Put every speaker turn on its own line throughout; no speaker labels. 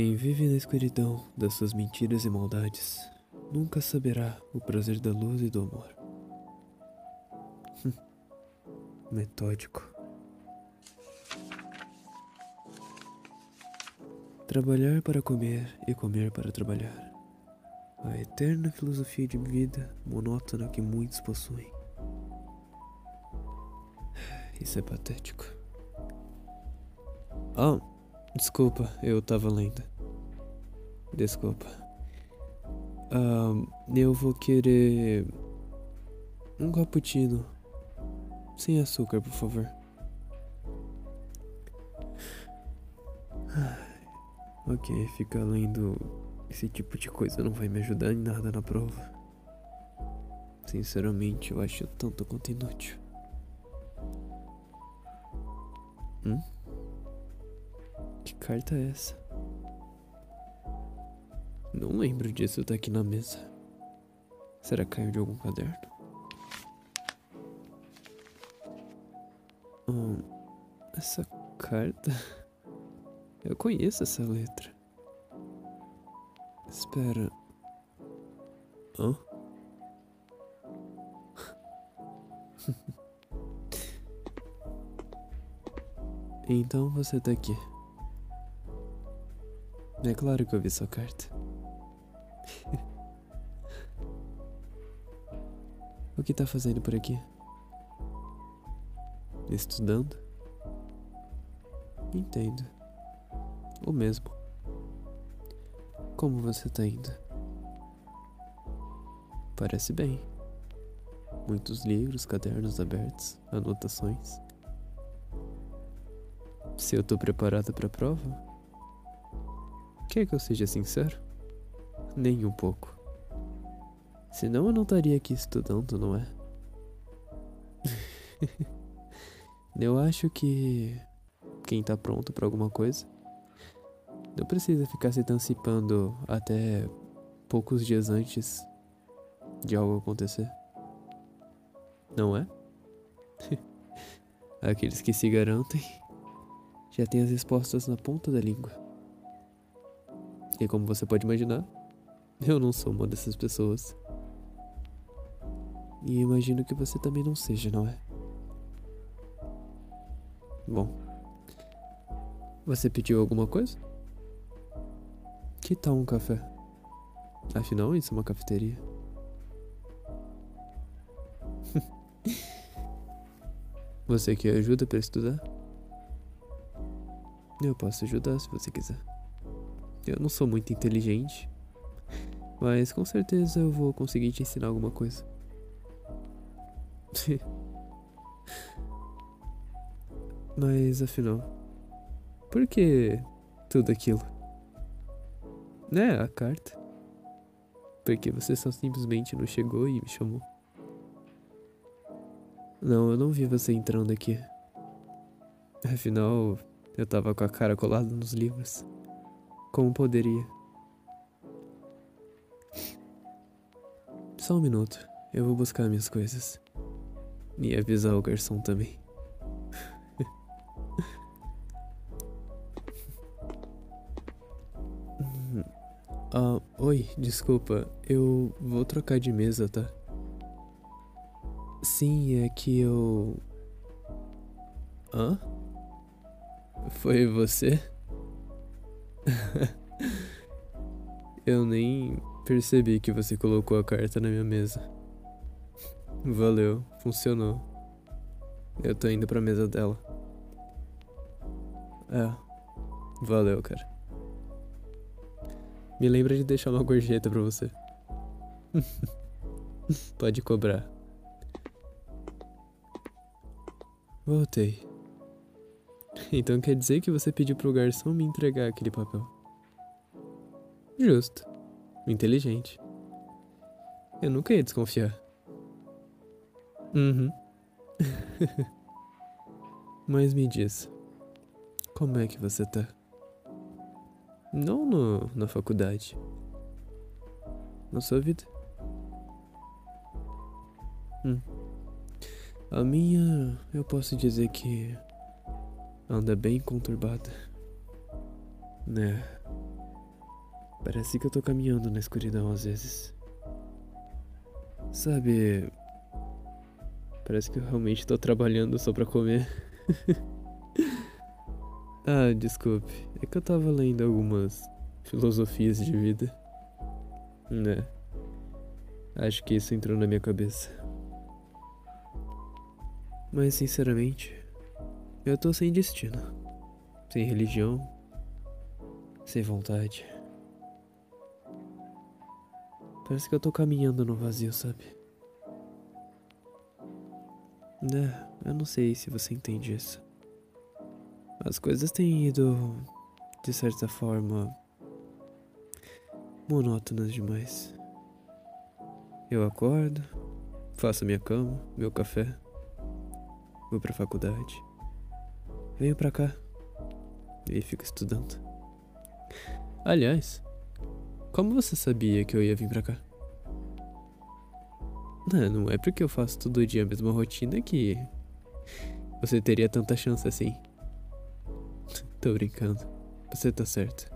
Quem vive na escuridão das suas mentiras e maldades nunca saberá o prazer da luz e do amor. Metódico. Trabalhar para comer e comer para trabalhar. A eterna filosofia de vida monótona que muitos possuem. Isso é patético. Ah, desculpa, eu tava lendo. Desculpa. Ah, eu vou querer um cappuccino sem açúcar, por favor. Ok, ficar lendo esse tipo de coisa não vai me ajudar em nada na prova. Sinceramente, eu acho tanto quanto inútil. Hum? Que carta é essa? Não lembro disso tá aqui na mesa. Será que caiu de algum caderno? Hum, essa carta. Eu conheço essa letra. Espera. Hã? então você tá aqui. É claro que eu vi sua carta. O que tá fazendo por aqui? Estudando? Entendo. O mesmo. Como você tá indo? Parece bem. Muitos livros, cadernos abertos, anotações. Se eu tô para a prova? Quer que eu seja sincero? Nem um pouco. Senão eu não estaria aqui estudando, não é? eu acho que quem tá pronto para alguma coisa não precisa ficar se antecipando até poucos dias antes de algo acontecer. Não é? Aqueles que se garantem já têm as respostas na ponta da língua. E como você pode imaginar, eu não sou uma dessas pessoas. E imagino que você também não seja, não é? Bom. Você pediu alguma coisa? Que tal um café? Afinal, isso é uma cafeteria. você quer ajuda para estudar? Eu posso ajudar se você quiser. Eu não sou muito inteligente, mas com certeza eu vou conseguir te ensinar alguma coisa. Mas afinal, por que tudo aquilo? Né, a carta. Porque você só simplesmente não chegou e me chamou. Não, eu não vi você entrando aqui. Afinal, eu tava com a cara colada nos livros. Como poderia? Só um minuto, eu vou buscar minhas coisas. E avisar o garçom também. Ah, oi, desculpa, eu vou trocar de mesa, tá? Sim, é que eu. Hã? Foi você? eu nem percebi que você colocou a carta na minha mesa. Valeu, funcionou. Eu tô indo pra mesa dela. É, valeu, cara. Me lembra de deixar uma gorjeta pra você. Pode cobrar. Voltei. Então quer dizer que você pediu pro garçom me entregar aquele papel? Justo. Inteligente. Eu nunca ia desconfiar. Uhum. Mas me diz, como é que você tá? Não no, na faculdade. Na sua vida. Hum. A minha, eu posso dizer que anda bem conturbada. Né? Parece que eu tô caminhando na escuridão às vezes. Sabe. Parece que eu realmente tô trabalhando só pra comer. ah, desculpe. É que eu tava lendo algumas filosofias de vida. Né? Acho que isso entrou na minha cabeça. Mas sinceramente, eu tô sem destino. Sem religião. Sem vontade. Parece que eu tô caminhando no vazio, sabe? Né, eu não sei se você entende isso. As coisas têm ido, de certa forma, monótonas demais. Eu acordo, faço minha cama, meu café, vou pra faculdade, venho pra cá e fico estudando. Aliás, como você sabia que eu ia vir pra cá? Não, não é porque eu faço todo dia a mesma rotina que você teria tanta chance assim. Tô brincando. Você tá certo.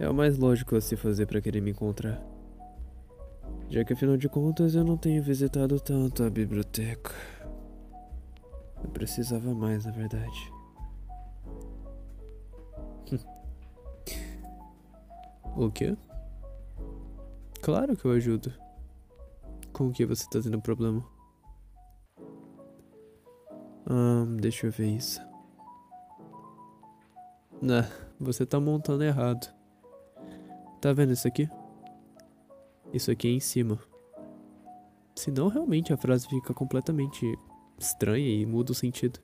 É o mais lógico a se fazer para querer me encontrar. Já que afinal de contas eu não tenho visitado tanto a biblioteca. Eu precisava mais, na verdade. o quê? Claro que eu ajudo. Com o que você tá tendo problema? Hum, deixa eu ver isso. Nah, você tá montando errado. Tá vendo isso aqui? Isso aqui é em cima. Senão realmente a frase fica completamente estranha e muda o sentido.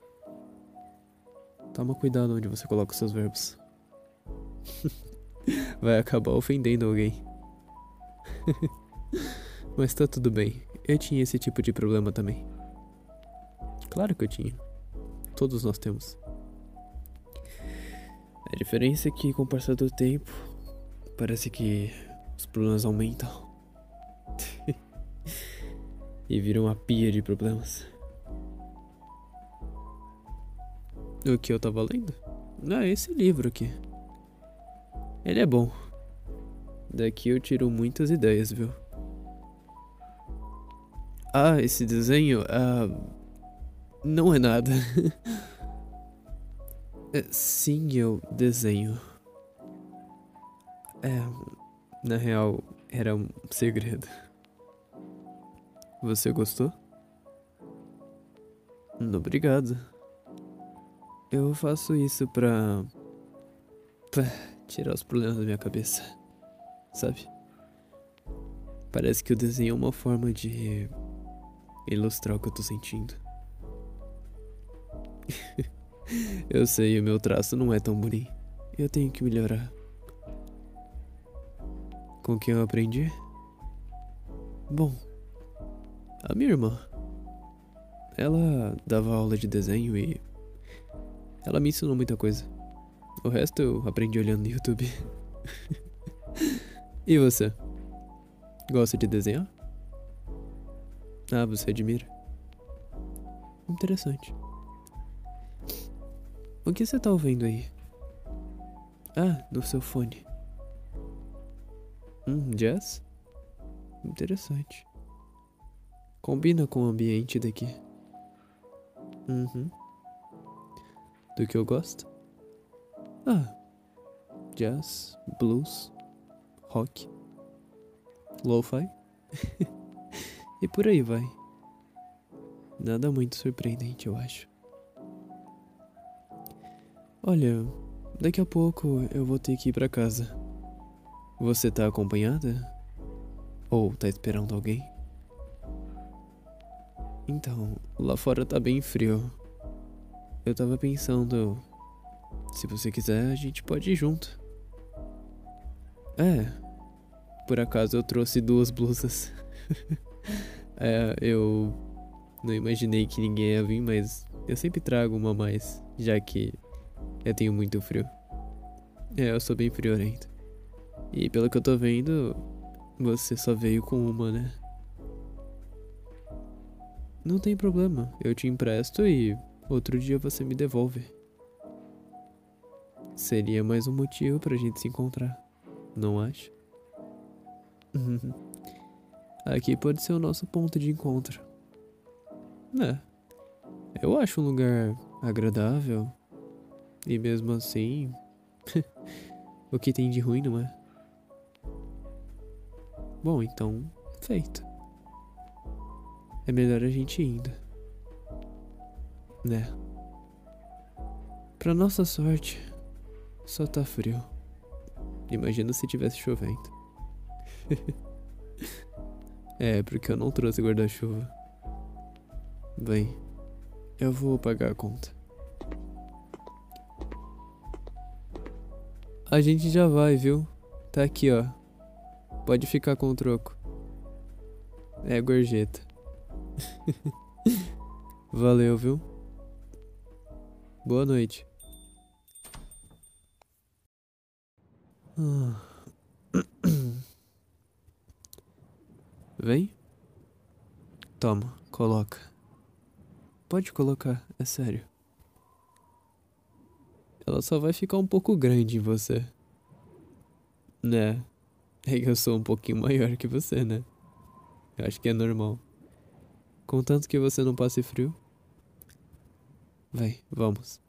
Toma cuidado onde você coloca os seus verbos. Vai acabar ofendendo alguém. Mas tá tudo bem. Eu tinha esse tipo de problema também. Claro que eu tinha. Todos nós temos. A diferença é que com o passar do tempo, Parece que os problemas aumentam. e viram uma pia de problemas. O que eu tava lendo? Ah, esse livro aqui. Ele é bom. Daqui eu tiro muitas ideias, viu? Ah, esse desenho. Ah, não é nada. É, sim, eu desenho. É, na real, era um segredo. Você gostou? Obrigado. Eu faço isso pra. pra tirar os problemas da minha cabeça. Sabe? Parece que o desenho é uma forma de ilustrar o que eu tô sentindo. eu sei, o meu traço não é tão bonito. Eu tenho que melhorar. Com quem eu aprendi? Bom, a minha irmã. Ela dava aula de desenho e ela me ensinou muita coisa. O resto eu aprendi olhando no YouTube. e você? Gosta de desenhar? Ah, você admira? Interessante. O que você tá ouvindo aí? Ah, no seu fone. Hum, jazz? Interessante. Combina com o ambiente daqui. Uhum. Do que eu gosto? Ah, jazz, blues, rock, lo-fi e por aí vai. Nada muito surpreendente, eu acho. Olha, daqui a pouco eu vou ter que ir para casa. Você tá acompanhada? Ou tá esperando alguém? Então, lá fora tá bem frio. Eu tava pensando. Se você quiser, a gente pode ir junto. É. Por acaso eu trouxe duas blusas. é, eu não imaginei que ninguém ia vir, mas eu sempre trago uma a mais, já que eu tenho muito frio. É, eu sou bem friorento. E pelo que eu tô vendo, você só veio com uma, né? Não tem problema, eu te empresto e outro dia você me devolve. Seria mais um motivo pra gente se encontrar. não acha? Aqui pode ser o nosso ponto de encontro. É. Eu acho um lugar agradável. E mesmo assim. o que tem de ruim, não é? Bom, então, feito. É melhor a gente ir indo. Né? Pra nossa sorte, só tá frio. Imagina se tivesse chovendo. é, porque eu não trouxe guarda-chuva. Bem, eu vou pagar a conta. A gente já vai, viu? Tá aqui, ó. Pode ficar com o troco. É gorjeta. Valeu, viu? Boa noite. Ah. Vem. Toma, coloca. Pode colocar, é sério. Ela só vai ficar um pouco grande em você. Né? É que eu sou um pouquinho maior que você, né? Eu acho que é normal. Contanto que você não passe frio. Vai, vamos.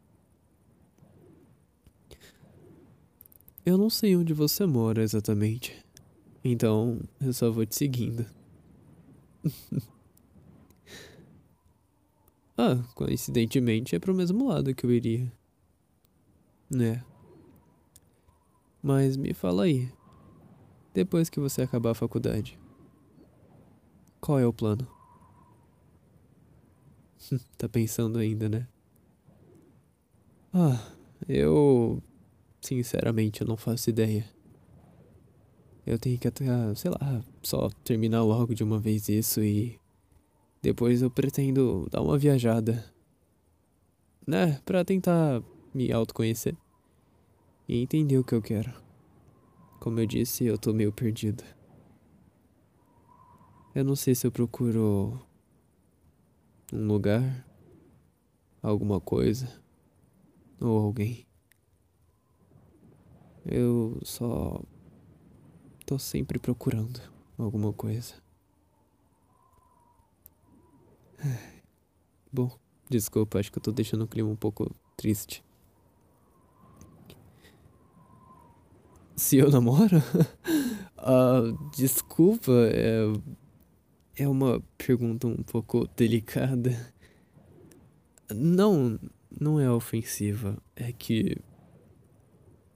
Eu não sei onde você mora exatamente. Então, eu só vou te seguindo. ah, coincidentemente é pro mesmo lado que eu iria. Né? Mas me fala aí. Depois que você acabar a faculdade, qual é o plano? tá pensando ainda, né? Ah, eu Sinceramente, eu não faço ideia. Eu tenho que até, sei lá, só terminar logo de uma vez isso e. Depois eu pretendo dar uma viajada. Né? Pra tentar me autoconhecer. E entender o que eu quero. Como eu disse, eu tô meio perdido. Eu não sei se eu procuro. um lugar. alguma coisa. ou alguém. Eu só tô sempre procurando alguma coisa. Bom, desculpa, acho que eu tô deixando o clima um pouco triste. Se eu namoro? uh, desculpa, é, é uma pergunta um pouco delicada. Não, não é ofensiva. É que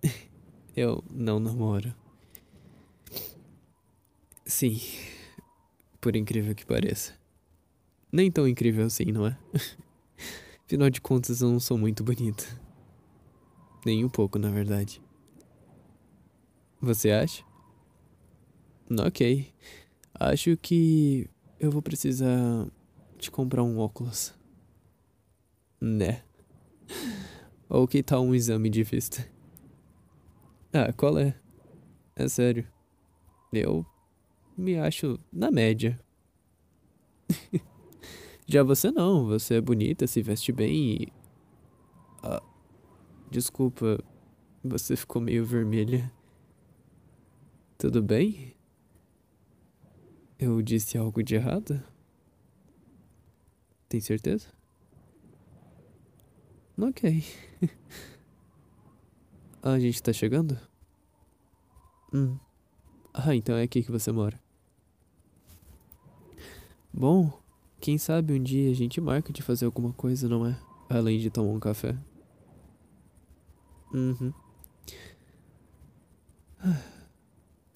eu não namoro. Sim, por incrível que pareça. Nem tão incrível assim, não é? Afinal de contas, eu não sou muito bonita. Nem um pouco, na verdade. Você acha? Ok. Acho que eu vou precisar de comprar um óculos. Né? Ou que tal um exame de vista? Ah, qual é? É sério. Eu me acho na média. Já você não, você é bonita, se veste bem e. Ah, desculpa, você ficou meio vermelha. Tudo bem? Eu disse algo de errado? Tem certeza? Ok. A gente tá chegando? Hum. Ah, então é aqui que você mora. Bom, quem sabe um dia a gente marca de fazer alguma coisa, não é? Além de tomar um café. Uhum. Ah,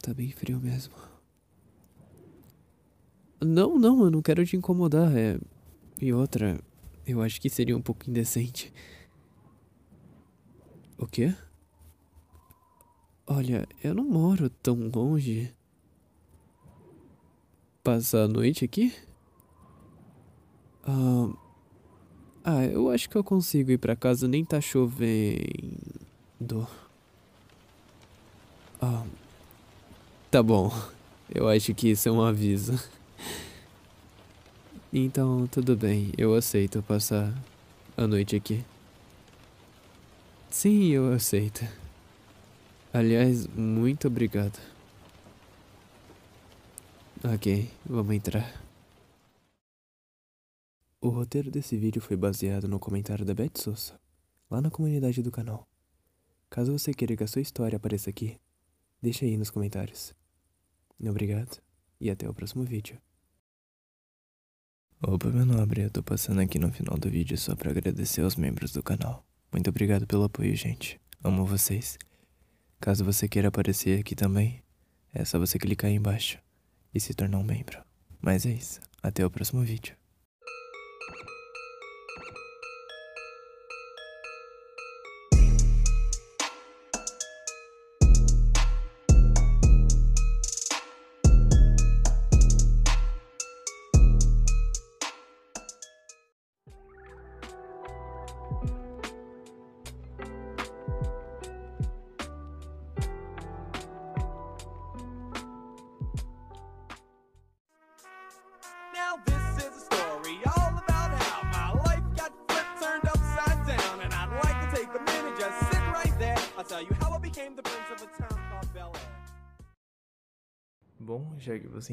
tá bem frio mesmo. Não, não, eu não quero te incomodar. É... E outra, eu acho que seria um pouco indecente. O quê? Olha, eu não moro tão longe. Passar a noite aqui? Ah, ah, eu acho que eu consigo ir pra casa, nem tá chovendo. Ah, tá bom. Eu acho que isso é um aviso. Então, tudo bem, eu aceito passar a noite aqui. Sim, eu aceito. Aliás, muito obrigado. Ok, vamos entrar. O roteiro desse vídeo foi baseado no comentário da Beth Souza, lá na comunidade do canal. Caso você queira que a sua história apareça aqui, deixa aí nos comentários. Obrigado e até o próximo vídeo. Opa, meu nobre, eu tô passando aqui no final do vídeo só pra agradecer aos membros do canal. Muito obrigado pelo apoio, gente. Amo vocês. Caso você queira aparecer aqui também, é só você clicar aí embaixo e se tornar um membro. Mas é isso. Até o próximo vídeo.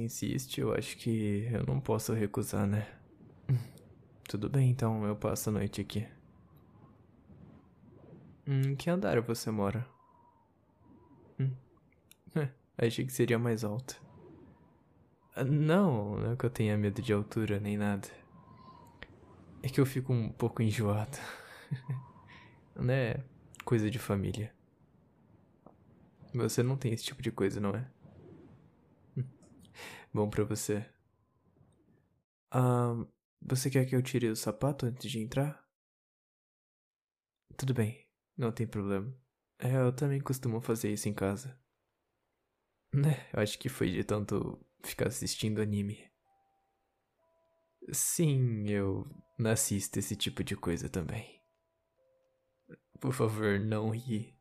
Insiste, eu acho que eu não posso recusar, né? Tudo bem, então eu passo a noite aqui. Em que andar você mora? Hum. Achei que seria mais alto. Ah, Não, não é que eu tenha medo de altura nem nada. É que eu fico um pouco enjoado. não é coisa de família. Você não tem esse tipo de coisa, não é? Bom pra você. Ah, você quer que eu tire o sapato antes de entrar? Tudo bem, não tem problema. É, eu também costumo fazer isso em casa. Né, eu acho que foi de tanto ficar assistindo anime. Sim, eu assisto esse tipo de coisa também. Por favor, não ri.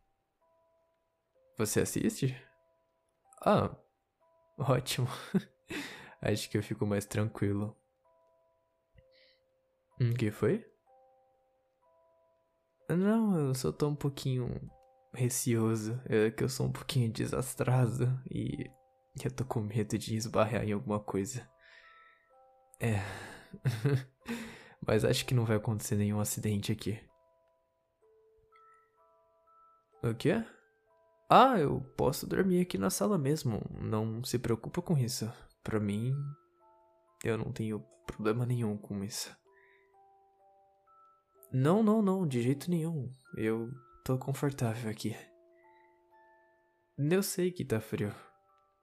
Você assiste? Ah, ótimo. Acho que eu fico mais tranquilo. O que foi? Não, eu só tô um pouquinho receoso. É que eu sou um pouquinho desastrado e eu tô com medo de esbarrar em alguma coisa. É. Mas acho que não vai acontecer nenhum acidente aqui. O quê? Ah, eu posso dormir aqui na sala mesmo. Não se preocupa com isso. Pra mim, eu não tenho problema nenhum com isso. Não, não, não, de jeito nenhum. Eu tô confortável aqui. Eu sei que tá frio,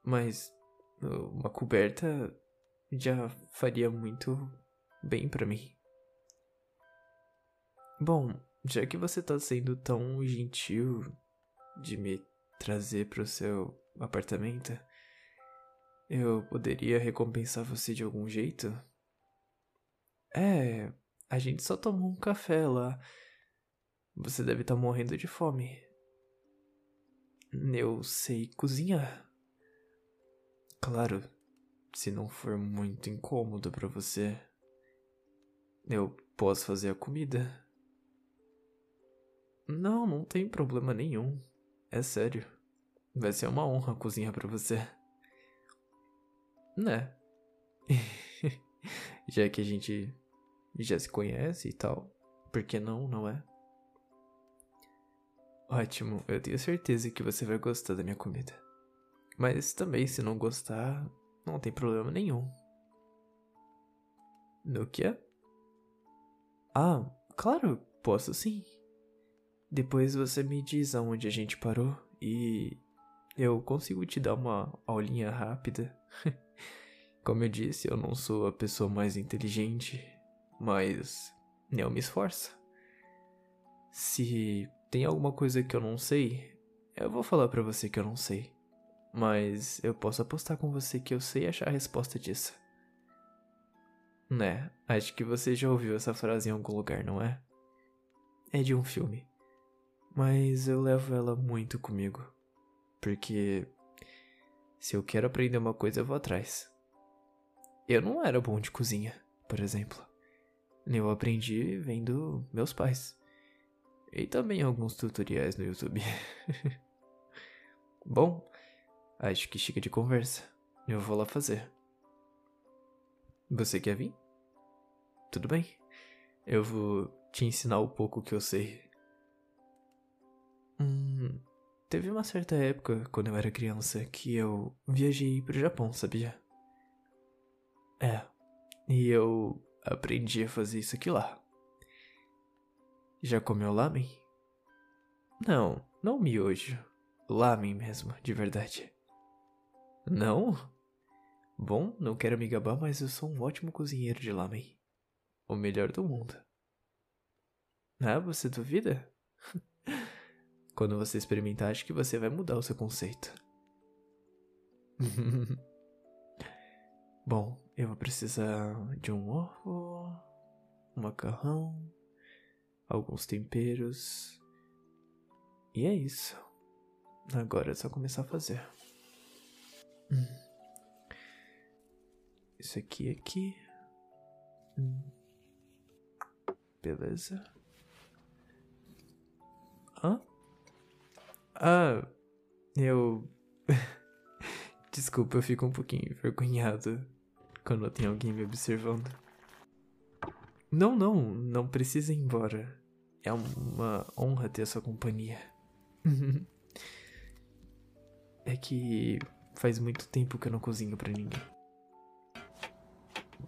mas uma coberta já faria muito bem pra mim. Bom, já que você tá sendo tão gentil de me trazer pro seu apartamento, eu poderia recompensar você de algum jeito? É, a gente só tomou um café lá. Você deve estar morrendo de fome. Eu sei cozinhar. Claro, se não for muito incômodo pra você, eu posso fazer a comida. Não, não tem problema nenhum. É sério. Vai ser uma honra cozinhar pra você. Né? Já que a gente já se conhece e tal, por que não, não é? Ótimo, eu tenho certeza que você vai gostar da minha comida. Mas também, se não gostar, não tem problema nenhum. No que? Ah, claro, posso sim. Depois você me diz aonde a gente parou e eu consigo te dar uma aulinha rápida. Como eu disse, eu não sou a pessoa mais inteligente, mas eu me esforço. Se tem alguma coisa que eu não sei, eu vou falar pra você que eu não sei. Mas eu posso apostar com você que eu sei achar a resposta disso. Né, acho que você já ouviu essa frase em algum lugar, não é? É de um filme. Mas eu levo ela muito comigo. Porque se eu quero aprender uma coisa, eu vou atrás. Eu não era bom de cozinha, por exemplo. Eu aprendi vendo meus pais. E também alguns tutoriais no YouTube. Bom, acho que chega de conversa. Eu vou lá fazer. Você quer vir? Tudo bem. Eu vou te ensinar o pouco que eu sei. Hum, teve uma certa época, quando eu era criança, que eu viajei pro Japão, sabia? É, e eu aprendi a fazer isso aqui lá. Já comeu lamen? Não, não miojo. Lamen mesmo, de verdade. Não? Bom, não quero me gabar, mas eu sou um ótimo cozinheiro de lamen. O melhor do mundo. Ah, você duvida? Quando você experimentar, acho que você vai mudar o seu conceito. Bom, eu vou precisar de um ovo, um macarrão, alguns temperos. E é isso. Agora é só começar a fazer. Isso aqui aqui. Beleza. Hã? Ah, eu. Desculpa, eu fico um pouquinho envergonhado quando tem alguém me observando. Não, não, não precisa ir embora. É uma honra ter sua companhia. é que faz muito tempo que eu não cozinho para ninguém.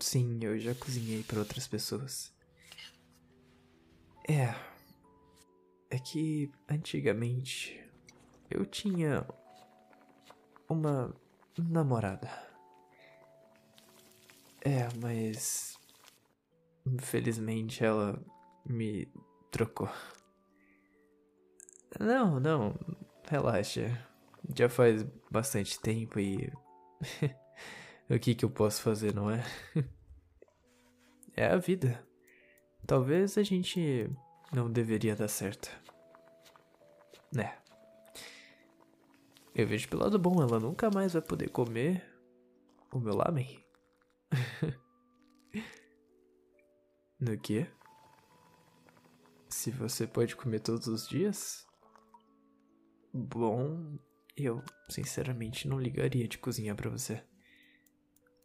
Sim, eu já cozinhei para outras pessoas. É. É que antigamente eu tinha uma namorada. É, mas infelizmente ela me trocou. Não, não, relaxa. Já faz bastante tempo e o que que eu posso fazer, não é? é a vida. Talvez a gente não deveria dar certo. Né. Eu vejo pelo lado bom, ela nunca mais vai poder comer o meu lamen. no quê? Se você pode comer todos os dias? Bom, eu sinceramente não ligaria de cozinhar para você.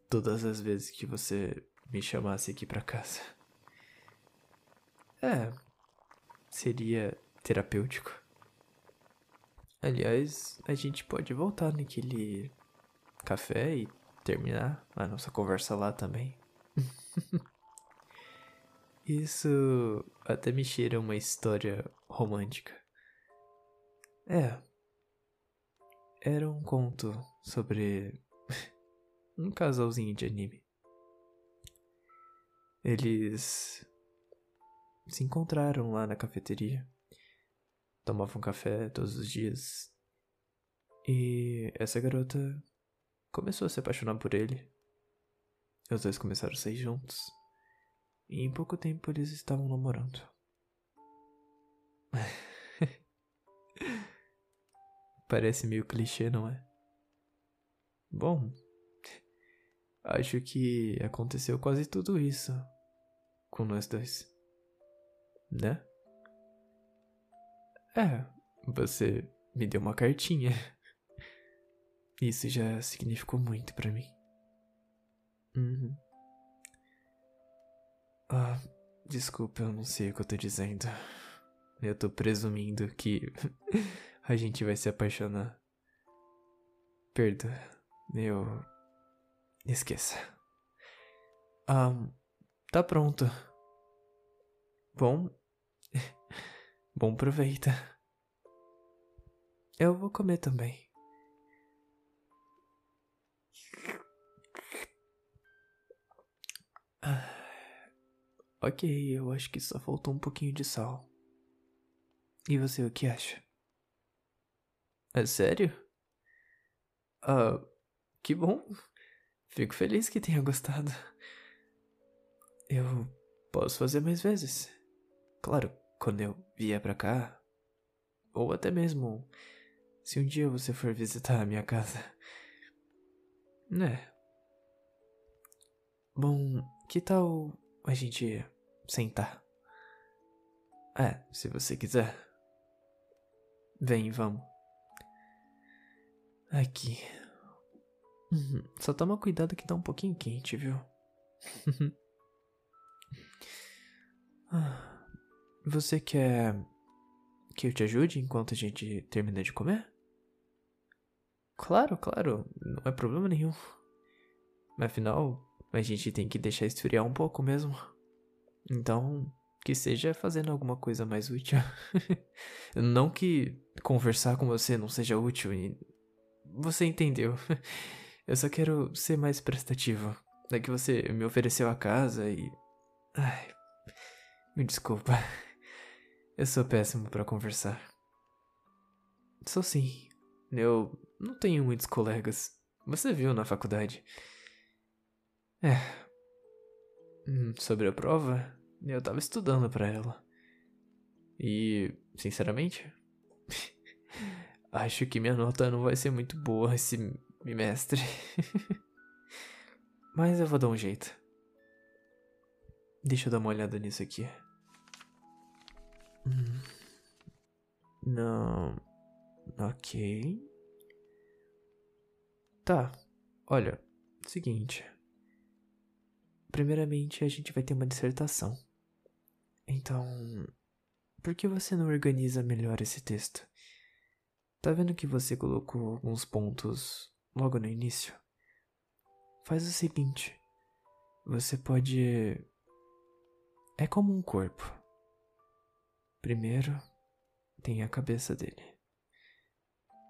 Todas as vezes que você me chamasse aqui para casa. É, seria terapêutico. Aliás, a gente pode voltar naquele café e terminar a nossa conversa lá também. Isso até me cheira uma história romântica. É. Era um conto sobre um casalzinho de anime. Eles se encontraram lá na cafeteria tomavam café todos os dias. E essa garota começou a se apaixonar por ele. Os dois começaram a sair juntos. E em pouco tempo eles estavam namorando. Parece meio clichê, não é? Bom, acho que aconteceu quase tudo isso com nós dois. Né? É, você me deu uma cartinha. Isso já significou muito para mim. Uhum. Ah, desculpa, eu não sei o que eu tô dizendo. Eu tô presumindo que a gente vai se apaixonar. Perdoa, eu. Esqueça. Ah, tá pronto. Bom, Bom proveito. Eu vou comer também. Ah, ok, eu acho que só faltou um pouquinho de sal. E você, o que acha? É sério? Ah, que bom. Fico feliz que tenha gostado. Eu posso fazer mais vezes. Claro, quando eu vier pra cá, ou até mesmo se um dia você for visitar a minha casa. Né? Bom, que tal a gente sentar? É, se você quiser. Vem, vamos. Aqui. Uhum, Só toma cuidado que tá um pouquinho quente, viu? Ah, Você quer que eu te ajude enquanto a gente termina de comer? Claro, claro, não é problema nenhum. Afinal, a gente tem que deixar esfriar um pouco mesmo. Então, que seja fazendo alguma coisa mais útil. não que conversar com você não seja útil e. Você entendeu. Eu só quero ser mais prestativo. É que você me ofereceu a casa e. Ai. Me desculpa. Eu sou péssimo pra conversar. Sou sim. Eu não tenho muitos colegas. Você viu na faculdade. É. Hum, Sobre a prova, eu tava estudando pra ela. E, sinceramente, acho que minha nota não vai ser muito boa esse bimestre. Mas eu vou dar um jeito. Deixa eu dar uma olhada nisso aqui. Não. Ok. Tá. Olha, seguinte. Primeiramente, a gente vai ter uma dissertação. Então, por que você não organiza melhor esse texto? Tá vendo que você colocou alguns pontos logo no início? Faz o seguinte: você pode. É como um corpo. Primeiro, tem a cabeça dele.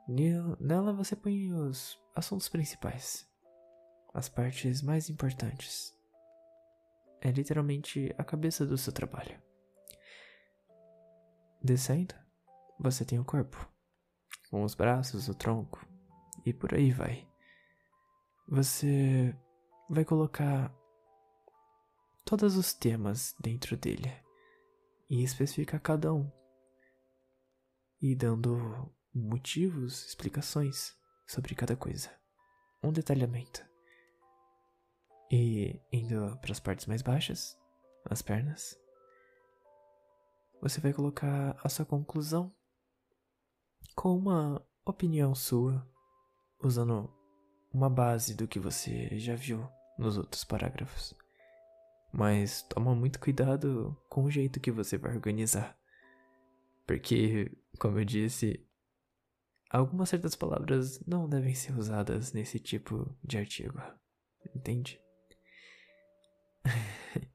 Nel- Nela você põe os assuntos principais, as partes mais importantes. É literalmente a cabeça do seu trabalho. Descendo, você tem o corpo, com os braços, o tronco e por aí vai. Você vai colocar todos os temas dentro dele e especificar cada um, e dando motivos, explicações sobre cada coisa, um detalhamento. E indo para as partes mais baixas, as pernas, você vai colocar a sua conclusão com uma opinião sua, usando uma base do que você já viu nos outros parágrafos. Mas toma muito cuidado com o jeito que você vai organizar. Porque, como eu disse, algumas certas palavras não devem ser usadas nesse tipo de artigo. Entende?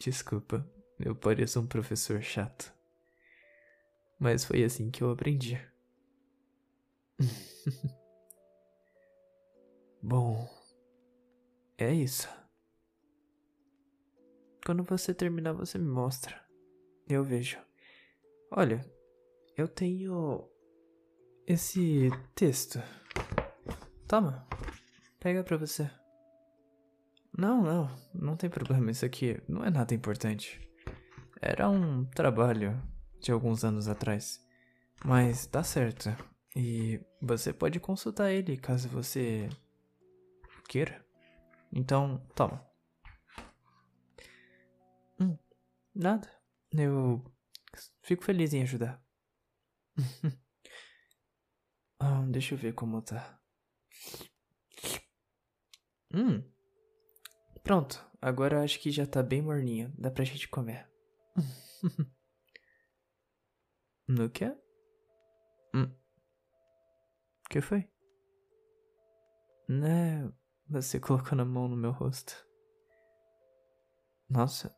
Desculpa, eu pareço um professor chato. Mas foi assim que eu aprendi. Bom, é isso. Quando você terminar, você me mostra. Eu vejo. Olha, eu tenho esse texto. Toma, pega pra você. Não, não, não tem problema. Isso aqui não é nada importante. Era um trabalho de alguns anos atrás. Mas tá certo. E você pode consultar ele caso você queira. Então, toma. Nada. Eu fico feliz em ajudar. ah, deixa eu ver como tá. Hum. Pronto, agora acho que já tá bem morninho. Dá pra gente comer. no que? Hum. que foi? Né, você colocou na mão no meu rosto. Nossa,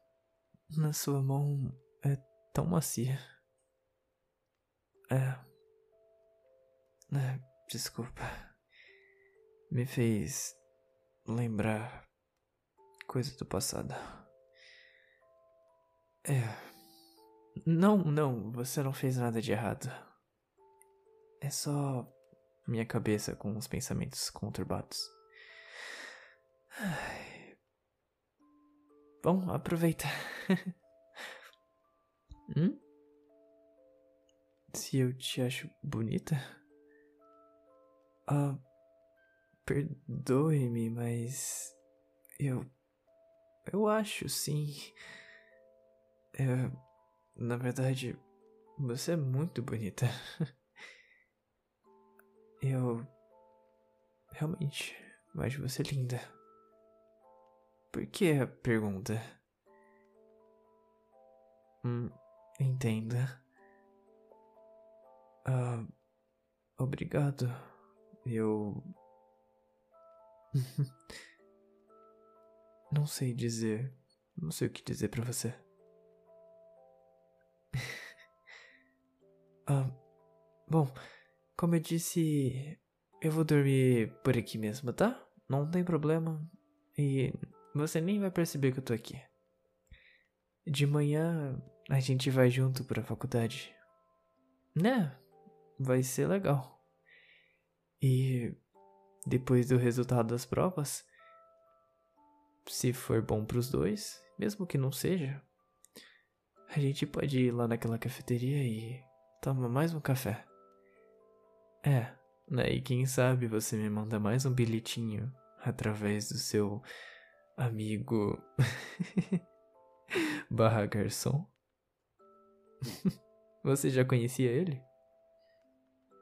na sua mão é tão macia. É. É, desculpa. Me fez lembrar coisa do passado. É. Não, não, você não fez nada de errado. É só minha cabeça com os pensamentos conturbados. Ai. Bom, aproveita. hum? Se eu te acho bonita? Ah, perdoe-me, mas eu eu acho sim. É, na verdade, você é muito bonita. Eu realmente, acho você linda. Por que a pergunta? Hum, entenda. Ah, obrigado. Eu. Não sei dizer. Não sei o que dizer pra você. ah, bom, como eu disse, eu vou dormir por aqui mesmo, tá? Não tem problema. E você nem vai perceber que eu tô aqui. De manhã a gente vai junto pra faculdade. Né? Vai ser legal. E depois do resultado das provas, se for bom pros dois, mesmo que não seja, a gente pode ir lá naquela cafeteria e tomar mais um café. É, né? E quem sabe você me manda mais um bilhetinho através do seu amigo barra garçom. Você já conhecia ele?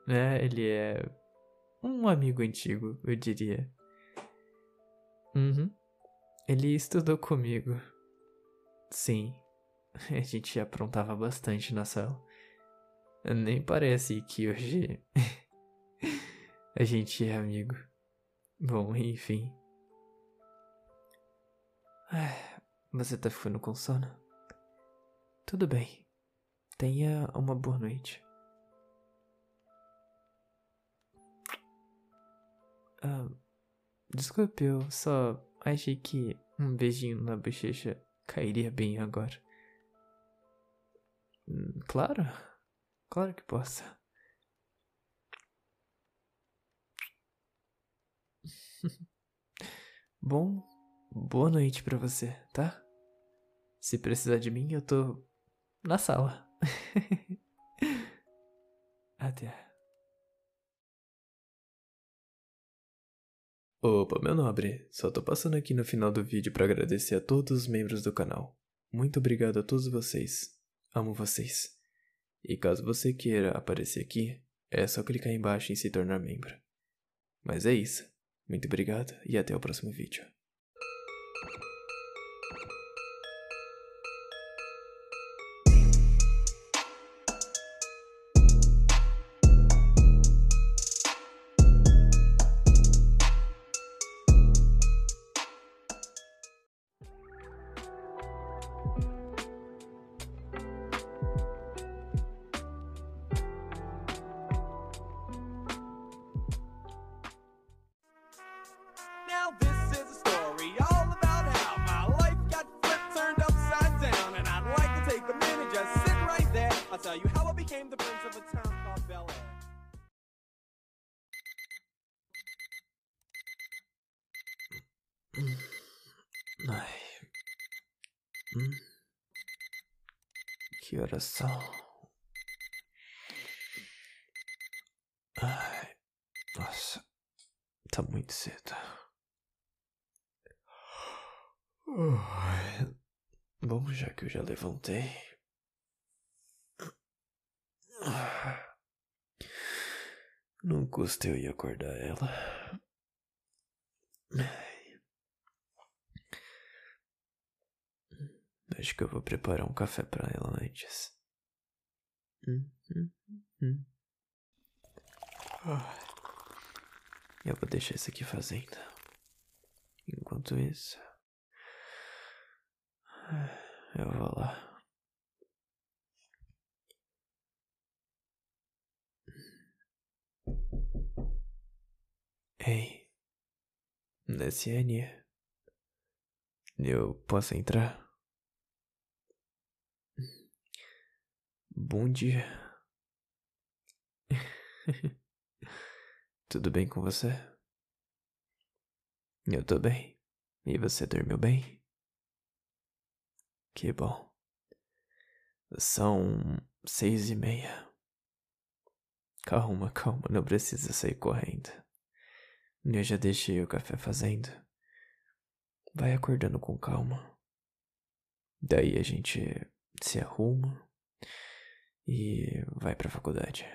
É, ele é um amigo antigo, eu diria. Uhum. Ele estudou comigo. Sim, a gente aprontava bastante na sala. Nem parece que hoje a gente é amigo. Bom, enfim. Você tá ficando com sono? Tudo bem. Tenha uma boa noite. Ah, desculpe, eu só achei que um beijinho na bochecha cairia bem agora. Hum, claro, claro que posso. Bom, boa noite pra você, tá? Se precisar de mim, eu tô na sala. Até.
Opa, meu nobre, só tô passando aqui no final do vídeo para agradecer a todos os membros do canal. Muito obrigado a todos vocês. Amo vocês. E caso você queira aparecer aqui, é só clicar embaixo em se tornar membro. Mas é isso. Muito obrigado e até o próximo vídeo.
you
Ai. Nossa. Tá muito cedo. Bom, já que eu já levantei. Não custa eu ir acordar ela. Acho que eu vou preparar um café pra ela antes. Hum, hum, hum. Eu vou deixar isso aqui fazendo. Enquanto isso, eu vou lá. Ei, Naciane, eu posso entrar? Bom dia. Tudo bem com você? Eu tô bem. E você dormiu bem? Que bom. São seis e meia. Calma, calma, não precisa sair correndo. Eu já deixei o café fazendo. Vai acordando com calma. Daí a gente se arruma e vai pra faculdade.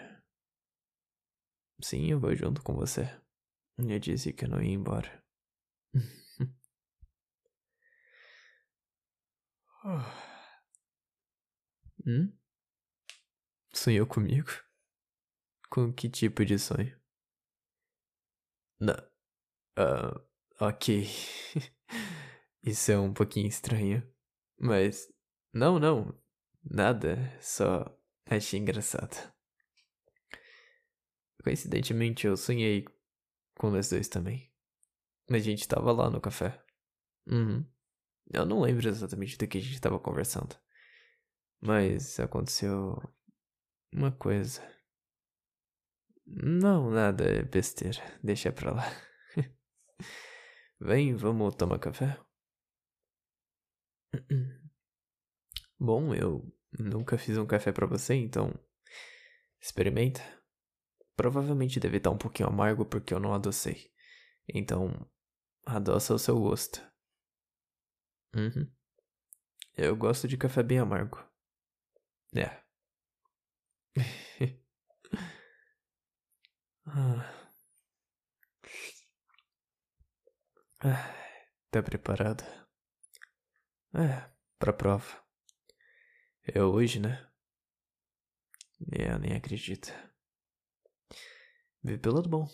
Sim, eu vou junto com você. Eu disse que não ia embora. hum? Sonhou comigo? Com que tipo de sonho? Não. Uh, ok. Isso é um pouquinho estranho. Mas. Não, não. Nada. Só achei engraçado. Coincidentemente, eu sonhei com nós dois também. A gente tava lá no café. Uhum. Eu não lembro exatamente do que a gente tava conversando. Mas aconteceu uma coisa. Não, nada, é besteira. Deixa pra lá. Vem, vamos tomar café? Bom, eu nunca fiz um café para você, então experimenta. Provavelmente deve estar um pouquinho amargo porque eu não adocei. Então, adoça o seu gosto. Uhum. Eu gosto de café bem amargo. É. ah. Tá preparado? É, pra prova. É hoje, né? É, eu nem acredito. Vê pelo lado bom.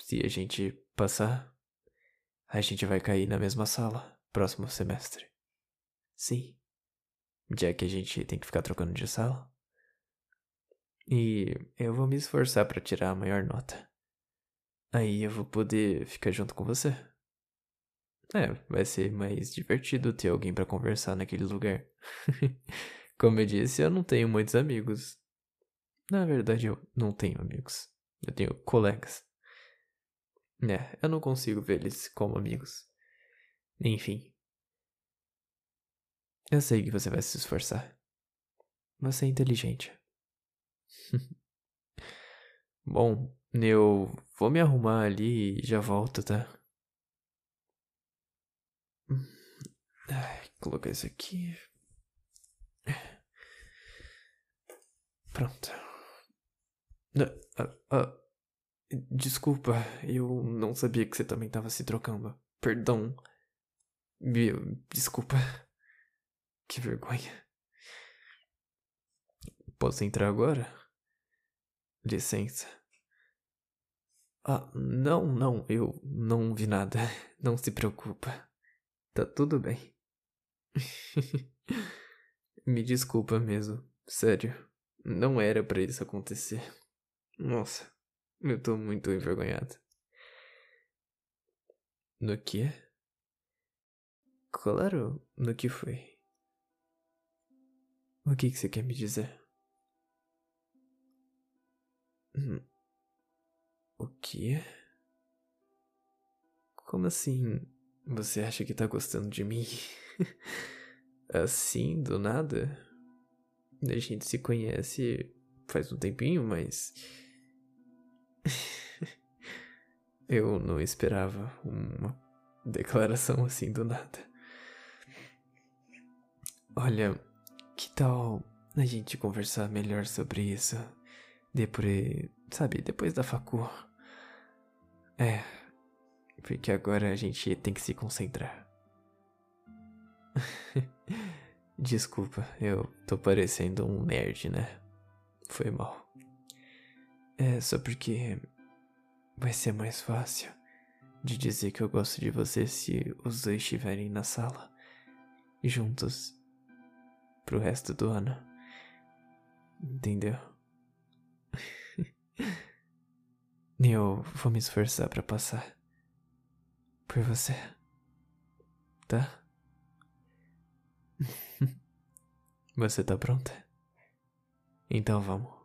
Se a gente passar, a gente vai cair na mesma sala próximo semestre. Sim. Já que a gente tem que ficar trocando de sala. E eu vou me esforçar para tirar a maior nota. Aí eu vou poder ficar junto com você. É, vai ser mais divertido ter alguém para conversar naquele lugar. Como eu disse, eu não tenho muitos amigos. Na verdade, eu não tenho amigos. Eu tenho colegas. É, eu não consigo ver eles como amigos. Enfim. Eu sei que você vai se esforçar. Você é inteligente. Bom, eu vou me arrumar ali e já volto, tá? Ai, colocar isso aqui. Pronto. Uh, uh, desculpa, eu não sabia que você também estava se trocando. Perdão. Desculpa. Que vergonha. Posso entrar agora? Licença. Ah, não, não, eu não vi nada. Não se preocupa. Tá tudo bem. Me desculpa mesmo, sério. Não era para isso acontecer. Nossa, eu tô muito envergonhado. No que? Claro, no que foi? O que, que você quer me dizer? Hum. O que? Como assim? Você acha que tá gostando de mim? assim, do nada? A gente se conhece faz um tempinho, mas. Eu não esperava uma declaração assim do nada. Olha, que tal a gente conversar melhor sobre isso? Depois, sabe, depois da facu. É, porque agora a gente tem que se concentrar. Desculpa, eu tô parecendo um nerd, né? Foi mal. É só porque vai ser mais fácil de dizer que eu gosto de você se os dois estiverem na sala juntos pro resto do ano. Entendeu? eu vou me esforçar para passar por você. Tá? Você tá pronta? Então vamos.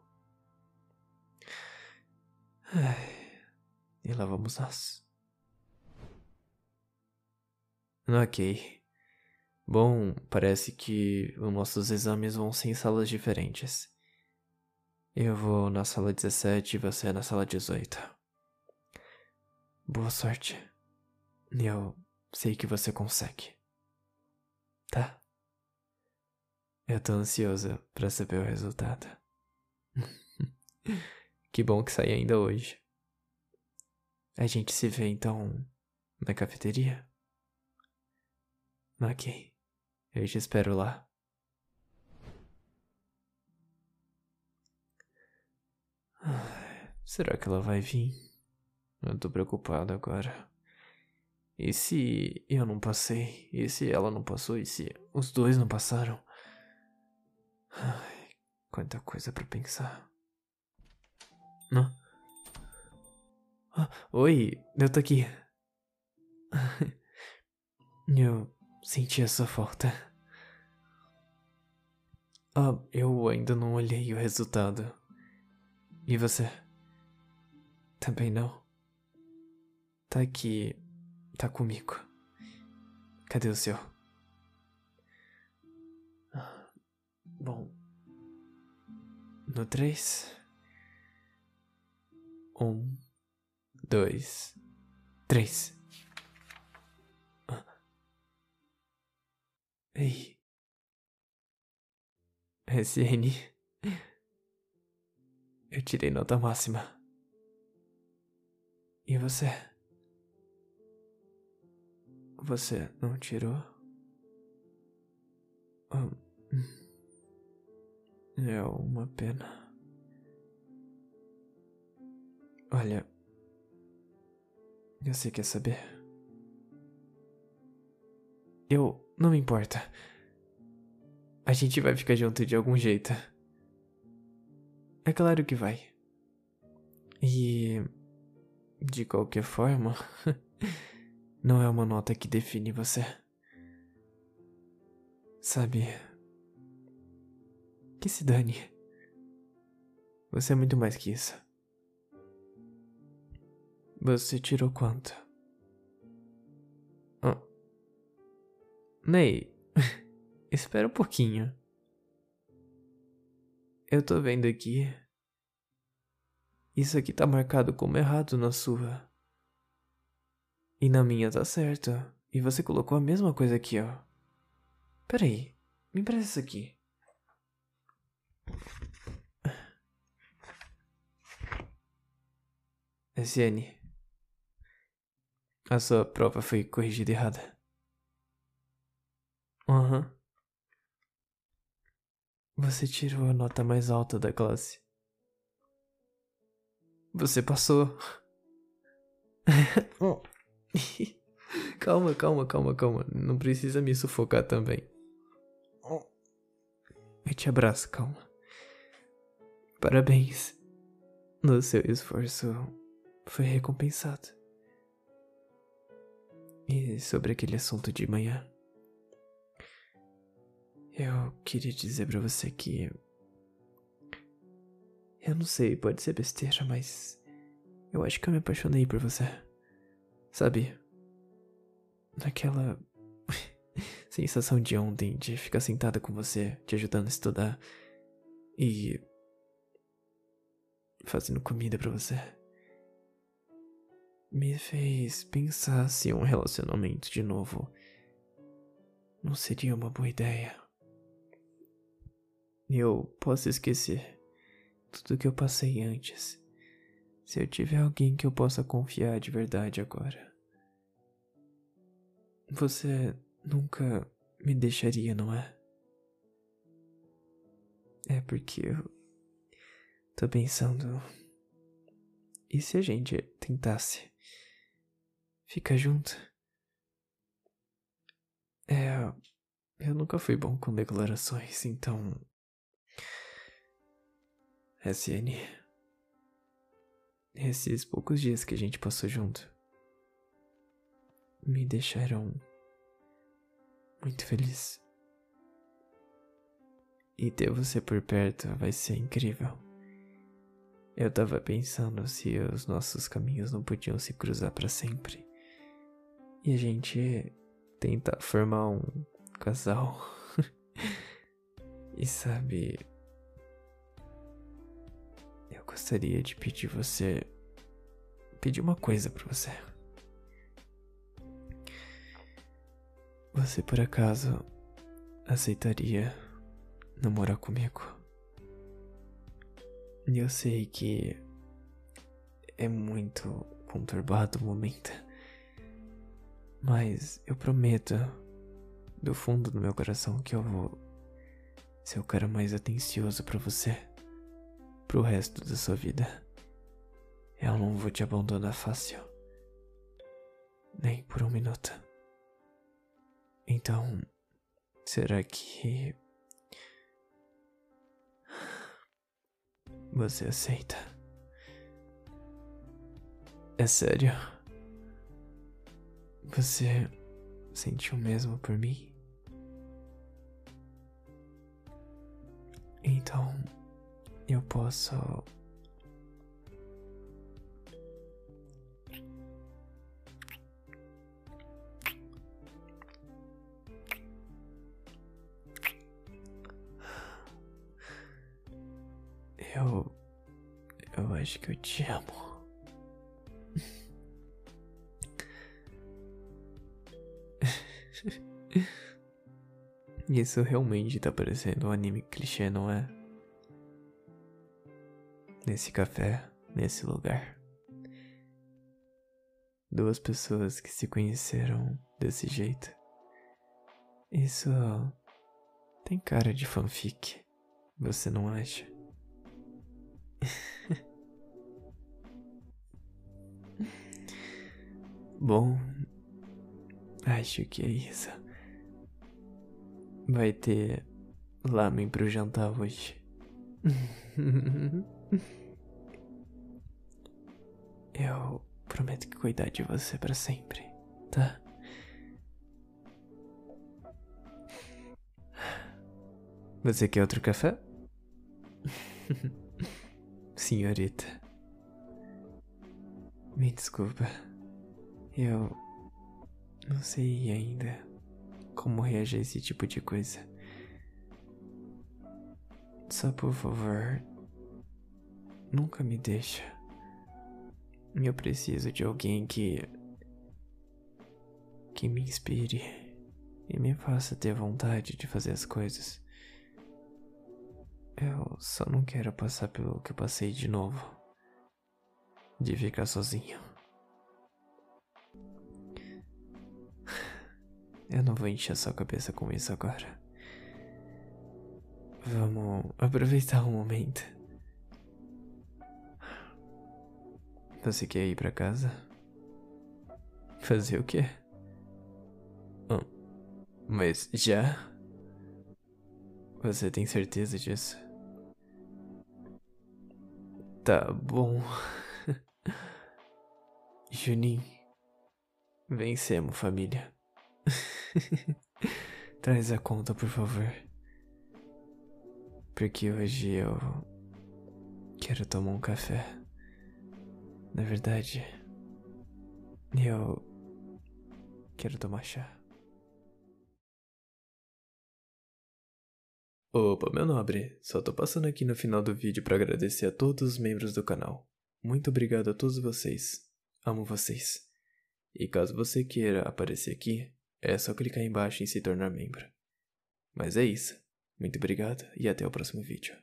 E lá vamos nós. Ok. Bom, parece que os nossos exames vão ser em salas diferentes. Eu vou na sala 17 e você na sala 18. Boa sorte. Eu sei que você consegue. Tá? Eu tô ansiosa pra saber o resultado. que bom que sai ainda hoje. A gente se vê então na cafeteria? Ok. Eu te espero lá. Ai, Será que ela vai vir? Eu tô preocupado agora. E se eu não passei? E se ela não passou? E se os dois não passaram? Ai, quanta coisa pra pensar. Não? Ah, oi, eu tô aqui. Eu senti a sua falta. Ah, eu ainda não olhei o resultado. E você? Também não? Tá aqui. Tá comigo. Cadê o seu? Ah, Bom. No três. Um, dois, três. Ah. Ei. SN. Eu tirei nota máxima. E você? Você não tirou? Ah. É uma pena. Olha. Você quer saber? Eu. Não me importa. A gente vai ficar junto de algum jeito. É claro que vai. E. De qualquer forma. Não é uma nota que define você. Sabe. Que se dane. Você é muito mais que isso. Você tirou quanto? Ah. Ney, espera um pouquinho. Eu tô vendo aqui. Isso aqui tá marcado como errado na sua. E na minha tá certo. E você colocou a mesma coisa aqui, ó. Peraí, me empresta isso aqui. SN. A sua prova foi corrigida errada. Aham. Você tirou a nota mais alta da classe. Você passou. calma, calma, calma, calma. Não precisa me sufocar também. Eu te abraço, calma. Parabéns. No seu esforço foi recompensado. E sobre aquele assunto de manhã. Eu queria dizer pra você que. Eu não sei, pode ser besteira, mas. Eu acho que eu me apaixonei por você. Sabe? Naquela. sensação de ontem de ficar sentada com você, te ajudando a estudar. E. fazendo comida pra você. Me fez pensar se um relacionamento de novo não seria uma boa ideia. Eu posso esquecer tudo que eu passei antes, se eu tiver alguém que eu possa confiar de verdade agora. Você nunca me deixaria, não é? É porque eu tô pensando. E se a gente tentasse ficar junto? É. Eu nunca fui bom com declarações, então. SN. Esses poucos dias que a gente passou junto me deixaram muito feliz. E ter você por perto vai ser incrível. Eu tava pensando se os nossos caminhos não podiam se cruzar para sempre. E a gente tentar formar um casal. e sabe, eu gostaria de pedir você pedir uma coisa para você. Você por acaso aceitaria namorar comigo? E eu sei que é muito conturbado momento. Mas eu prometo, do fundo do meu coração, que eu vou ser o cara mais atencioso para você pro resto da sua vida. Eu não vou te abandonar fácil. Nem por um minuto. Então, será que. Você aceita? É sério? Você sentiu mesmo por mim? Então, eu posso. Eu. Eu acho que eu te amo. Isso realmente tá parecendo um anime clichê, não é? Nesse café, nesse lugar. Duas pessoas que se conheceram desse jeito. Isso tem cara de fanfic, você não acha? Bom, acho que é isso. Vai ter lamen pro jantar hoje. Eu prometo que cuidar de você para sempre, tá? Você quer outro café? Senhorita. Me desculpa. Eu não sei ainda como reagir a esse tipo de coisa. Só por favor, nunca me deixa. Eu preciso de alguém que. que me inspire e me faça ter vontade de fazer as coisas. Eu só não quero passar pelo que eu passei de novo. De ficar sozinho. Eu não vou encher sua cabeça com isso agora. Vamos aproveitar o momento. Você quer ir pra casa? Fazer o quê? Oh, mas já? Você tem certeza disso? Tá bom. Juninho, vencemos, família. Traz a conta, por favor. Porque hoje eu quero tomar um café. Na verdade, eu quero tomar chá. Opa, meu nobre, só tô passando aqui no final do vídeo para agradecer a todos os membros do canal. Muito obrigado a todos vocês. Amo vocês. E caso você queira aparecer aqui, é só clicar embaixo em se tornar membro. Mas é isso. Muito obrigado e até o próximo vídeo.